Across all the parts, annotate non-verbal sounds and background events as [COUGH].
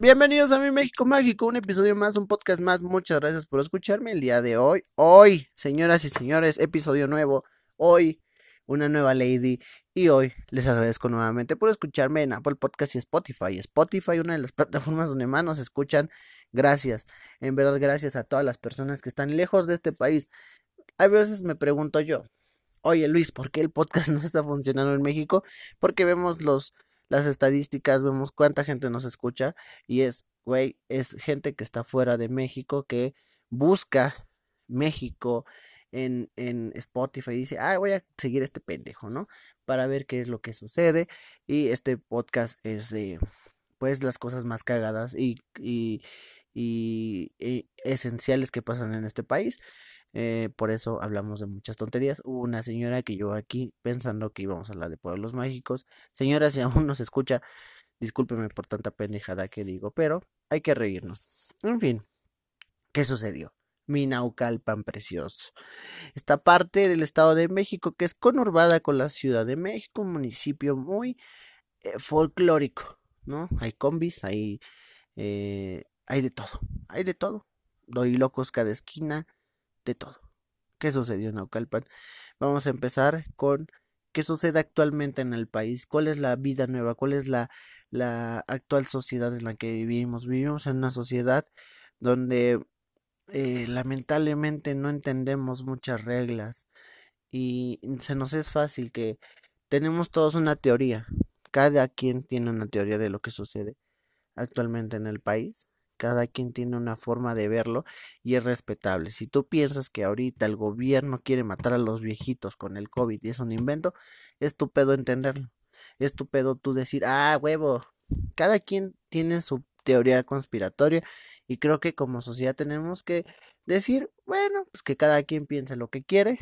Bienvenidos a mi México Mágico, un episodio más, un podcast más. Muchas gracias por escucharme el día de hoy. Hoy, señoras y señores, episodio nuevo. Hoy, una nueva lady. Y hoy les agradezco nuevamente por escucharme en Apple Podcast y Spotify. Spotify, una de las [LAUGHS] plataformas donde más nos escuchan. Gracias. En verdad, gracias a todas las personas que están lejos de este país. A veces me pregunto yo, oye Luis, ¿por qué el podcast [LAUGHS] no está funcionando en México? Porque vemos los las estadísticas, vemos cuánta gente nos escucha y es, güey, es gente que está fuera de México que busca México en, en Spotify y dice, ah, voy a seguir este pendejo, ¿no? Para ver qué es lo que sucede y este podcast es de, pues, las cosas más cagadas y, y, y, y esenciales que pasan en este país. Eh, por eso hablamos de muchas tonterías. Hubo una señora que yo aquí pensando que íbamos a hablar de pueblos mágicos. Señora, [LAUGHS] si aún nos escucha, discúlpeme por tanta pendejada que digo, pero hay que reírnos. En fin, ¿qué sucedió? Minaucalpan precioso. Esta parte del Estado de México que es conurbada con la Ciudad de México, un municipio muy eh, folclórico, ¿no? Hay combis, hay, eh, hay de todo, hay de todo. Doy locos cada esquina, de todo. ¿Qué sucedió en Naucalpan? Vamos a empezar con qué sucede actualmente en el país, cuál es la vida nueva, cuál es la, la actual sociedad en la que vivimos. Vivimos en una sociedad donde eh, lamentablemente no entendemos muchas reglas y se nos es fácil que tenemos todos una teoría. Cada quien tiene una teoría de lo que sucede actualmente en el país cada quien tiene una forma de verlo y es respetable. Si tú piensas que ahorita el gobierno quiere matar a los viejitos con el COVID y es un invento, es tu pedo entenderlo. Es tu pedo tú decir, ah, huevo. Cada quien tiene su teoría conspiratoria y creo que como sociedad tenemos que decir, bueno, pues que cada quien piense lo que quiere.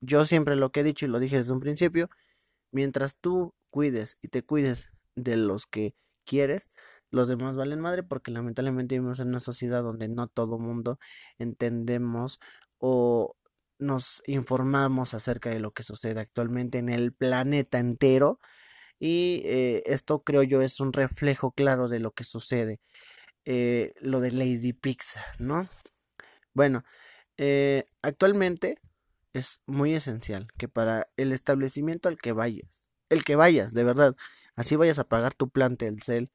Yo siempre lo que he dicho y lo dije desde un principio, mientras tú cuides y te cuides de los que quieres, los demás valen madre porque lamentablemente vivimos en una sociedad donde no todo mundo entendemos o nos informamos acerca de lo que sucede actualmente en el planeta entero y eh, esto creo yo es un reflejo claro de lo que sucede eh, lo de Lady Pizza no bueno eh, actualmente es muy esencial que para el establecimiento al que vayas el que vayas de verdad así vayas a pagar tu plan Telcel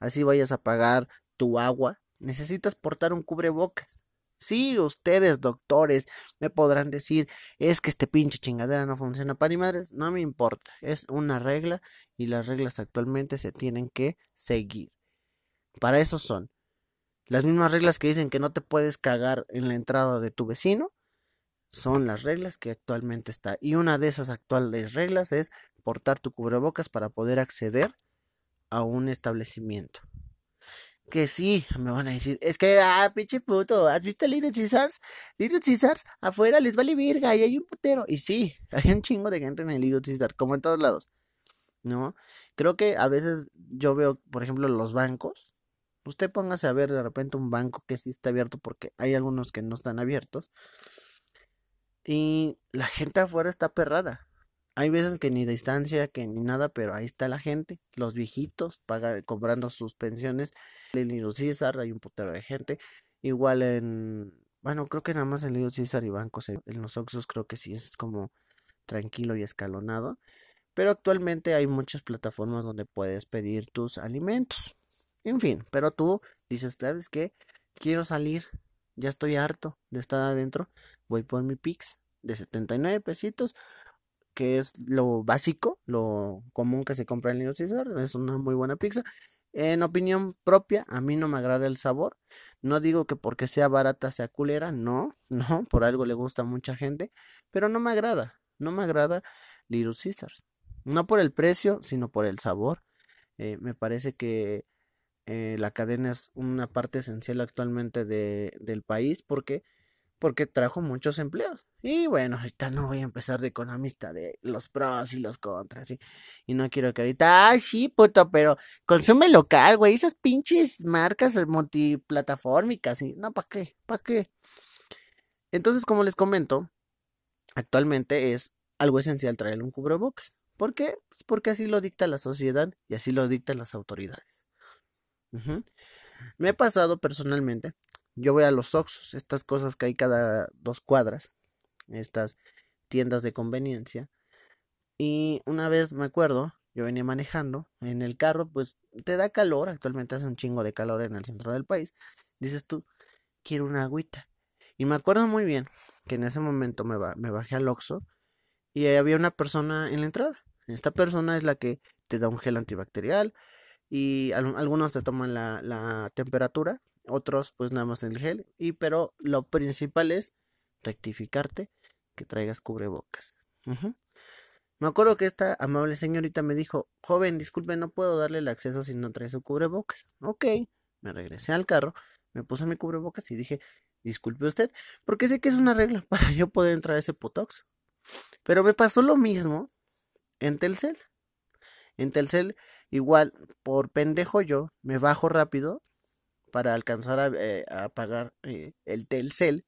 así vayas a pagar tu agua, necesitas portar un cubrebocas. Sí, ustedes, doctores, me podrán decir, es que este pinche chingadera no funciona para ni madres. No me importa, es una regla y las reglas actualmente se tienen que seguir. Para eso son. Las mismas reglas que dicen que no te puedes cagar en la entrada de tu vecino son las reglas que actualmente está. Y una de esas actuales reglas es portar tu cubrebocas para poder acceder a un establecimiento. Que sí, me van a decir, es que, ah, pinche puto, ¿has visto Little Caesars? Little Caesars, afuera les vale virga y hay un putero. Y sí, [LAUGHS] hay un chingo de gente en el Little Caesars, como en todos lados. ¿No? Creo que a veces yo veo, por ejemplo, los bancos. Usted póngase a ver de repente un banco que sí está abierto porque hay algunos que no están abiertos. Y la gente afuera está perrada. Hay veces que ni distancia, que ni nada, pero ahí está la gente, los viejitos, paga, cobrando sus pensiones. En Little César hay un putero de gente. Igual en, bueno, creo que nada más en Little César y bancos, en los Oxos creo que sí es como tranquilo y escalonado. Pero actualmente hay muchas plataformas donde puedes pedir tus alimentos. En fin, pero tú dices, ¿sabes qué? Quiero salir, ya estoy harto de estar adentro, voy por mi Pix de 79 pesitos que es lo básico, lo común que se compra en Little Caesar. Es una muy buena pizza. En opinión propia, a mí no me agrada el sabor. No digo que porque sea barata sea culera, no, [LAUGHS] no, por algo le gusta a mucha gente, pero no me agrada, no me agrada Little Caesars. No por el precio, sino por el sabor. Eh, me parece que eh, la cadena es una parte esencial actualmente de, del país porque porque trajo muchos empleos. Y bueno, ahorita no voy a empezar de economista de los pros y los contras. Y no quiero que ahorita, ay, sí, puto, pero consume local, güey. Esas pinches marcas multiplataformicas. Y no, ¿para qué? ¿Para qué? Entonces, como les comento, actualmente es algo esencial traer un cubrebocas. ¿Por qué? Pues porque así lo dicta la sociedad y así lo dictan las autoridades. Me ha pasado personalmente. Yo voy a los Oxos, estas cosas que hay cada dos cuadras, estas tiendas de conveniencia. Y una vez me acuerdo, yo venía manejando en el carro, pues te da calor, actualmente hace un chingo de calor en el centro del país. Dices tú, quiero una agüita. Y me acuerdo muy bien que en ese momento me, me bajé al Oxxo y había una persona en la entrada. Esta persona es la que te da un gel antibacterial y algunos te toman la temperatura, otros pues nada más el gel. Y pero lo principal es rectificarte que traigas cubrebocas. Me acuerdo que esta amable señorita me dijo, joven, disculpe, no puedo darle el acceso si no trae su cubrebocas. Ok, me regresé al carro, me puse mi cubrebocas y dije, disculpe usted, porque sé que es una regla [LAUGHS] para yo poder entrar a ese potox. Pero me pasó lo mismo en Telcel. En Telcel, igual, por pendejo yo, me bajo rápido para alcanzar a, eh, pagar eh, el Telcel.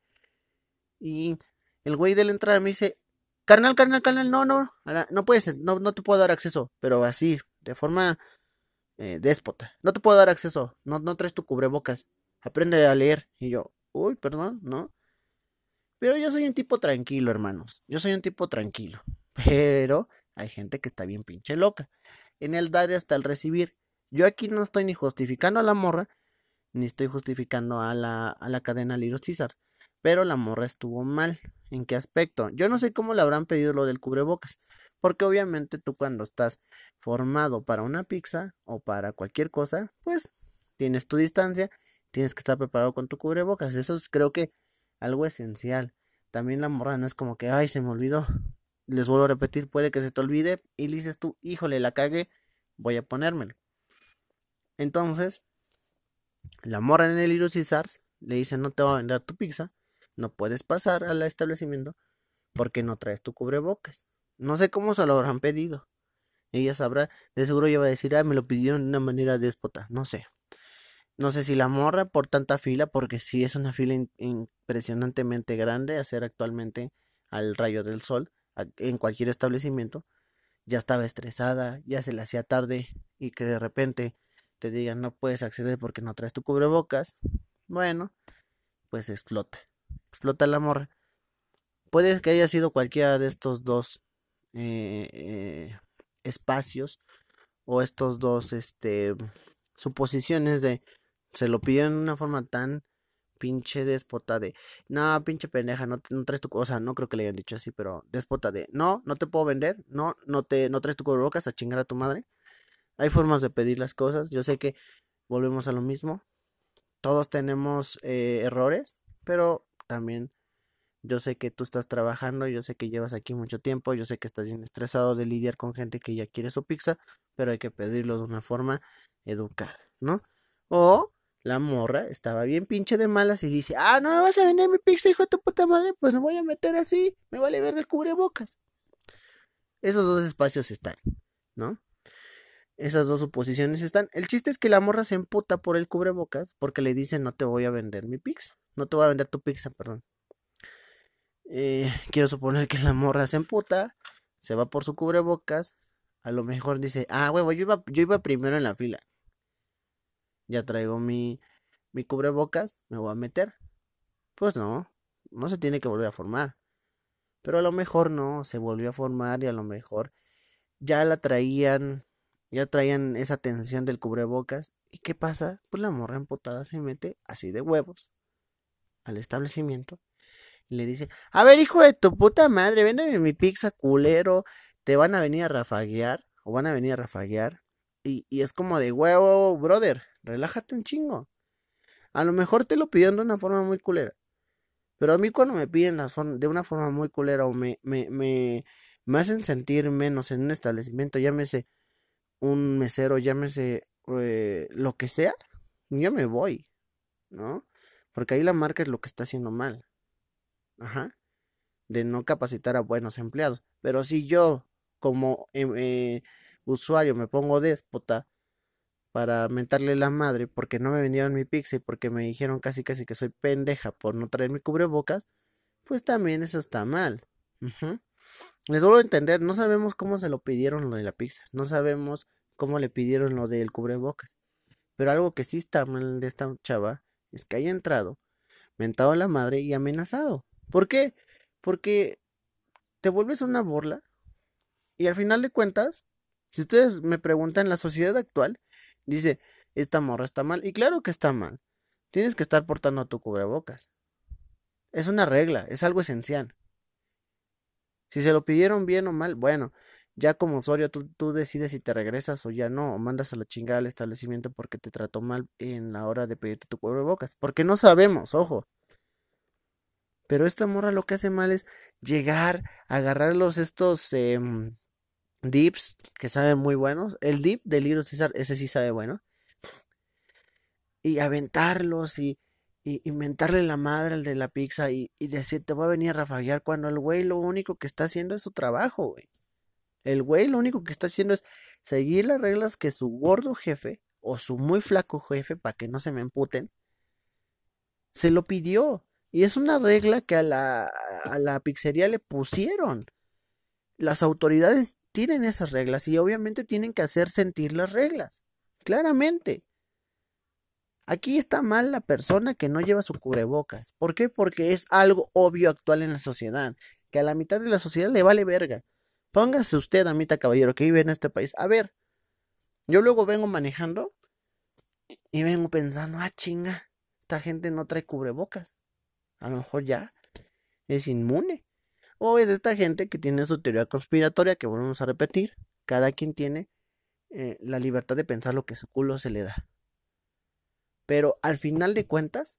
Y el güey de la entrada me dice, carnal, carnal, carnal, no, no, no puedes, no, no te puedo dar acceso, pero así, de forma eh, déspota. No te puedo dar acceso, no, no traes tu cubrebocas, aprende a leer. Y yo, uy, perdón, ¿no? Pero yo soy un tipo tranquilo, hermanos. Yo soy un tipo tranquilo. [LAUGHS] Pero hay gente que está bien pinche loca. En el dar hasta el recibir. Yo aquí no estoy ni justificando a la morra, ni estoy justificando a la, a la cadena Little César. Pero la morra estuvo mal. ¿En qué aspecto? Yo no sé cómo le habrán pedido lo del cubrebocas. Porque obviamente tú cuando estás formado para una pizza o para cualquier cosa, pues tienes tu distancia, tienes que estar preparado con tu cubrebocas. Eso es creo que algo esencial. También la morra no es como que, ay, se me olvidó. Les vuelvo a repetir, puede que se te olvide y le dices tú, híjole, la cagué, voy a ponérmelo. Entonces, la morra en el Césars le dice, no te voy a vender tu pizza no puedes pasar al establecimiento porque no traes tu cubrebocas. No sé cómo se lo habrán pedido. Ella sabrá, de seguro ella va a decir, ah, me lo pidieron de una manera déspota, no sé. No sé si la morra por tanta fila, porque sí es una fila impresionantemente grande hacer actualmente al rayo del sol en cualquier establecimiento. Ya estaba estresada, ya se le hacía tarde y que de repente te digan no puedes acceder porque no traes tu cubrebocas. Bueno, pues explota explota la morra. Puede que haya sido cualquiera de estos dos eh, eh, espacios o estos dos este, suposiciones de se lo pidieron de una forma tan pinche déspota de no, pinche pendeja, no, no traes tu cosa, no creo que le hayan dicho así, pero déspota de no, no te puedo vender, no, no te, no traes tu cubrebocas a chingar a tu madre. Hay formas de pedir las cosas, yo sé que volvemos a lo mismo, todos tenemos eh, errores, pero también yo sé que tú estás trabajando, yo sé que llevas aquí mucho tiempo, yo sé que estás bien estresado de lidiar con gente que ya quiere su pizza, pero hay que pedirlo de una forma educada, ¿no? O la morra estaba bien pinche de malas y dice, ah, no me vas a vender mi pizza, hijo de tu puta madre, pues me voy a meter así, me vale ver el cubrebocas. Esos dos espacios están, ¿no? Esas dos suposiciones están. El chiste es que la morra se emputa por el cubrebocas porque le dice no te voy a vender mi pizza. No te voy a vender tu pizza, perdón. Eh, quiero suponer que la morra se emputa, se va por su cubrebocas. A lo mejor dice, ah, huevo, yo iba, yo iba primero en la fila. Ya traigo mi, mi cubrebocas, me voy a meter. Pues no, no se tiene que volver a formar. Pero a lo mejor no, se volvió a formar y a lo mejor ya la traían, ya traían esa tensión del cubrebocas. ¿Y qué pasa? Pues la morra emputada se mete así de huevos al establecimiento y le dice, a ver hijo de tu puta madre, véndeme mi pizza culero, te van a venir a rafaguear o van a venir a rafaguear y, es como de huevo, brother, relájate un chingo. A lo mejor te lo pidieron de una forma muy culera. Pero a mí cuando me piden de una forma muy culera o me, me, me, me hacen sentir menos en un establecimiento, llámese un mesero, llámese eh, lo que sea, yo me voy, ¿no? Porque ahí la marca es lo que está haciendo mal. Ajá. De no capacitar a buenos empleados. Pero si yo, como em, eh, usuario, me pongo déspota para mentarle la madre porque no me vendieron mi pizza y porque me dijeron casi casi que soy pendeja por no traer mi cubrebocas, pues también eso está mal. Les vuelvo a entender, no sabemos cómo se lo pidieron lo de la pizza, no sabemos cómo le pidieron lo del cubrebocas Pero algo que sí está mal de esta chava es que haya entrado, mentado a la madre y amenazado. ¿Por qué? Porque te vuelves una burla y al final de cuentas, si ustedes me preguntan, la sociedad actual dice, esta morra está mal. Y claro que está mal. Tienes que estar portando tu cubrebocas. Es una regla, es algo esencial. Si se lo pidieron bien o mal, bueno, ya como usuario tú, tú, decides si te regresas o ya no, o mandas a la chingada al establecimiento porque te trató mal en la hora de pedirte tu cubrebocas. Porque no sabemos, ojo. Pero esta morra lo que hace mal es llegar, agarrar los estos em, dips que saben muy buenos. El dip de Little César, ese sí sabe bueno. Y aventarlos y y inventarle la madre al de la pizza y, decir te voy a venir a rafaguear cuando el güey lo único que está haciendo es su trabajo, güey. El güey lo único que está haciendo es seguir las reglas que su gordo jefe o su muy flaco jefe, para que no se me emputen, se lo pidió. Y es una regla que a la, a la pizzería le pusieron. Las autoridades tienen esas reglas y obviamente tienen que hacer sentir las reglas. Claramente. Aquí está mal la persona que no lleva su cubrebocas. ¿Por qué? Porque es algo obvio actual en la sociedad, que a la mitad de la sociedad le vale verga. Póngase usted, amita caballero, que vive en este país. A ver, yo luego vengo manejando y vengo pensando, ah, chinga, esta gente no trae cubrebocas. A lo mejor ya es inmune. O es esta gente que tiene su teoría conspiratoria, que volvemos a repetir. Cada quien tiene eh, la libertad de pensar lo que su culo se le da. Pero al final de cuentas,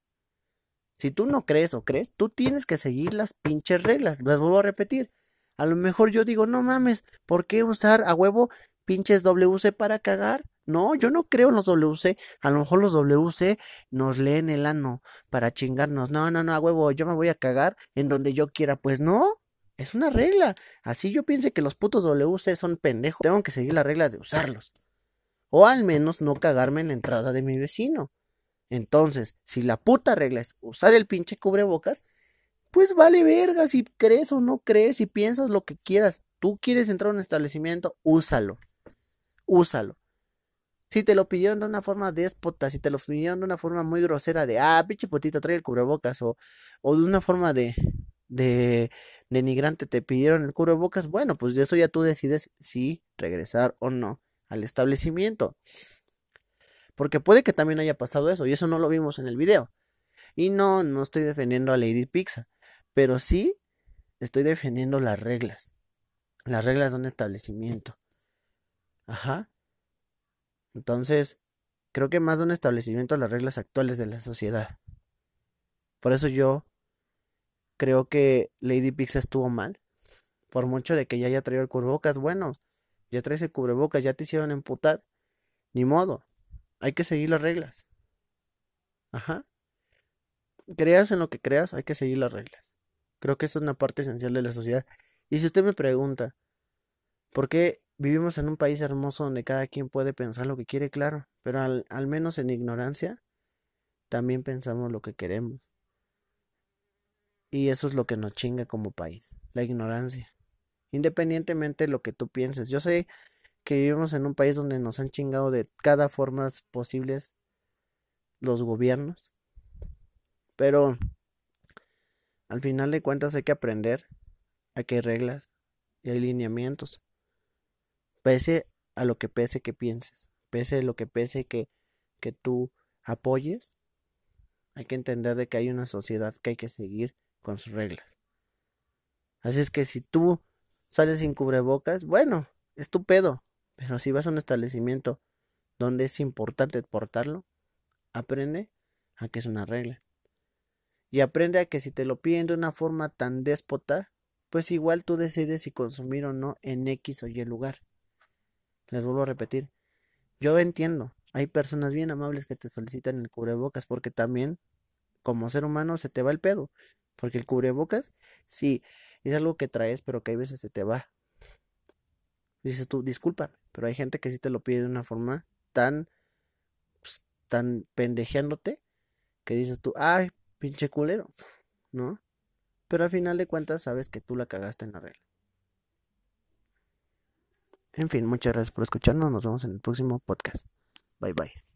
si tú no crees o crees, tú tienes que seguir las pinches reglas. Las vuelvo a repetir. A lo mejor yo digo, no mames, ¿por qué usar a huevo pinches WC para cagar? No, yo no creo en los WC. A lo mejor los WC nos leen el ano para chingarnos. No, no, no, a huevo, yo me voy a cagar en donde yo quiera. Pues no, es una regla. Así yo piense que los putos WC son pendejos. Tengo que seguir las reglas de usarlos. O al menos no cagarme en la entrada de mi vecino. Entonces, si la puta regla es usar el pinche cubrebocas, pues vale verga si crees o no crees, si piensas lo que quieras. Tú quieres entrar a un establecimiento, úsalo. Úsalo. Si te lo pidieron de una forma déspota, si te lo pidieron de una forma muy grosera de, ah, pinche putito, trae el cubrebocas, o, o de una forma de, de denigrante te pidieron el cubrebocas, bueno, pues de eso ya tú decides si regresar o no al establecimiento. Porque puede que también haya pasado eso, y eso no lo vimos en el video. Y no, no estoy defendiendo a Lady Pizza, pero sí estoy defendiendo las reglas. Las reglas de un establecimiento. Ajá. Entonces, creo que más de un establecimiento las reglas actuales de la sociedad. Por eso yo creo que Lady Pizza estuvo mal. Por mucho de que ya haya traído el cubrebocas, bueno, ya traes el cubrebocas, ya te hicieron emputar. Ni modo. Hay que seguir las reglas. Ajá. Creas en lo que creas, hay que seguir las reglas. Creo que esa es una parte esencial de la sociedad. Y si usted me pregunta, ¿por qué vivimos en un país hermoso donde cada quien puede pensar lo que quiere? Claro, pero al, al menos en ignorancia, también pensamos lo que queremos. Y eso es lo que nos chinga como país, la ignorancia. Independientemente de lo que tú pienses. Yo sé que vivimos en un país donde nos han chingado de cada forma posibles los gobiernos. Pero al final de cuentas hay que aprender, hay que hay reglas y hay lineamientos. Pese a lo que pese que pienses, pese a lo que pese que, que tú apoyes, hay que entender de que hay una sociedad que hay que seguir con sus reglas. Así es que si tú sales sin cubrebocas, bueno, es tu pedo. Pero si vas a un establecimiento donde es importante portarlo, aprende a que es una regla. Y aprende a que si te lo piden de una forma tan déspota, pues igual tú decides si consumir o no en X o Y lugar. Les vuelvo a repetir. Yo entiendo, hay personas bien amables que te solicitan el cubrebocas porque también como ser humano se te va el pedo. Porque el cubrebocas, sí, es algo que traes, pero que hay veces se te va. Dices tú, disculpa, pero hay gente que sí te lo pide de una forma tan, pues, tan pendejeándote que dices tú, ay, pinche culero, ¿no? Pero al final de cuentas sabes que tú la cagaste en la regla. En fin, muchas gracias por escucharnos. Nos vemos en el próximo podcast. Bye bye.